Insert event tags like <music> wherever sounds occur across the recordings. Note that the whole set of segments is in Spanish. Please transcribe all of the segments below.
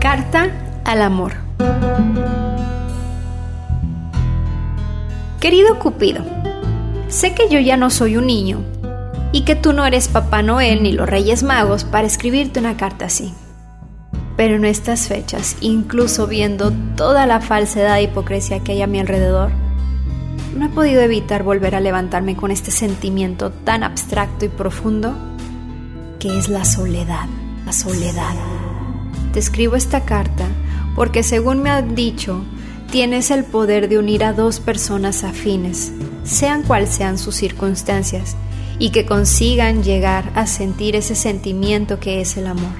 Carta al amor. Querido Cupido, sé que yo ya no soy un niño y que tú no eres Papá Noel ni los Reyes Magos para escribirte una carta así. Pero en estas fechas, incluso viendo toda la falsedad e hipocresía que hay a mi alrededor, no he podido evitar volver a levantarme con este sentimiento tan abstracto y profundo que es la soledad, la soledad. Te escribo esta carta porque según me han dicho, tienes el poder de unir a dos personas afines, sean cuales sean sus circunstancias, y que consigan llegar a sentir ese sentimiento que es el amor.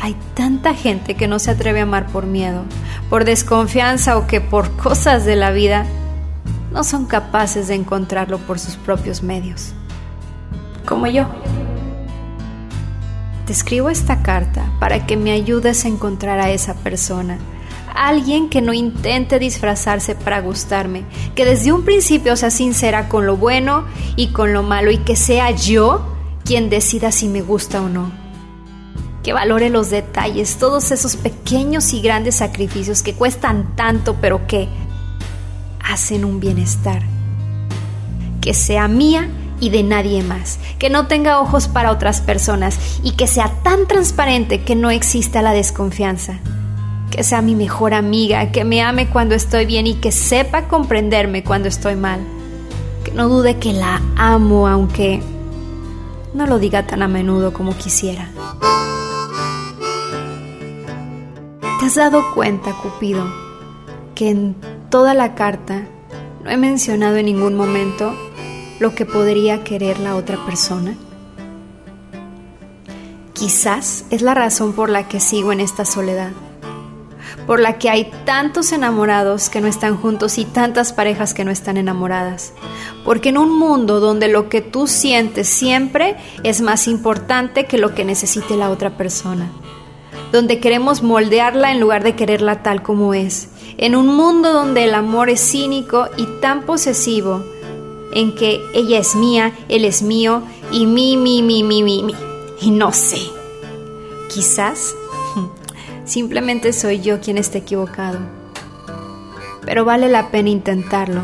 Hay tanta gente que no se atreve a amar por miedo, por desconfianza o que por <laughs> cosas de la vida no son capaces de encontrarlo por sus propios medios como yo. Te escribo esta carta para que me ayudes a encontrar a esa persona. Alguien que no intente disfrazarse para gustarme, que desde un principio sea sincera con lo bueno y con lo malo y que sea yo quien decida si me gusta o no. Que valore los detalles, todos esos pequeños y grandes sacrificios que cuestan tanto pero que hacen un bienestar. Que sea mía y de nadie más, que no tenga ojos para otras personas y que sea tan transparente que no exista la desconfianza. Que sea mi mejor amiga, que me ame cuando estoy bien y que sepa comprenderme cuando estoy mal. Que no dude que la amo aunque no lo diga tan a menudo como quisiera. ¿Te has dado cuenta, Cupido, que en toda la carta no he mencionado en ningún momento lo que podría querer la otra persona? Quizás es la razón por la que sigo en esta soledad, por la que hay tantos enamorados que no están juntos y tantas parejas que no están enamoradas, porque en un mundo donde lo que tú sientes siempre es más importante que lo que necesite la otra persona, donde queremos moldearla en lugar de quererla tal como es, en un mundo donde el amor es cínico y tan posesivo, en que ella es mía, él es mío y mi, mi, mi, mi, mi, mi. Y no sé. Quizás <laughs> simplemente soy yo quien está equivocado. Pero vale la pena intentarlo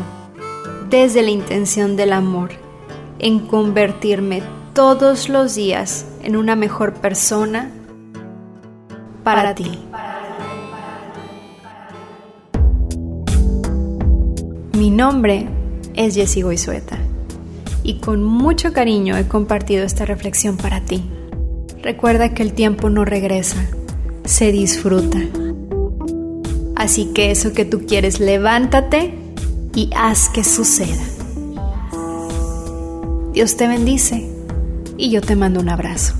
desde la intención del amor, en convertirme todos los días en una mejor persona para, ti. Mi nombre es Jessie Goizueta y con mucho cariño he compartido esta reflexión para ti. Recuerda que el tiempo no regresa, se disfruta. Así que eso que tú quieres, levántate y haz que suceda. Dios te bendice y yo te mando un abrazo.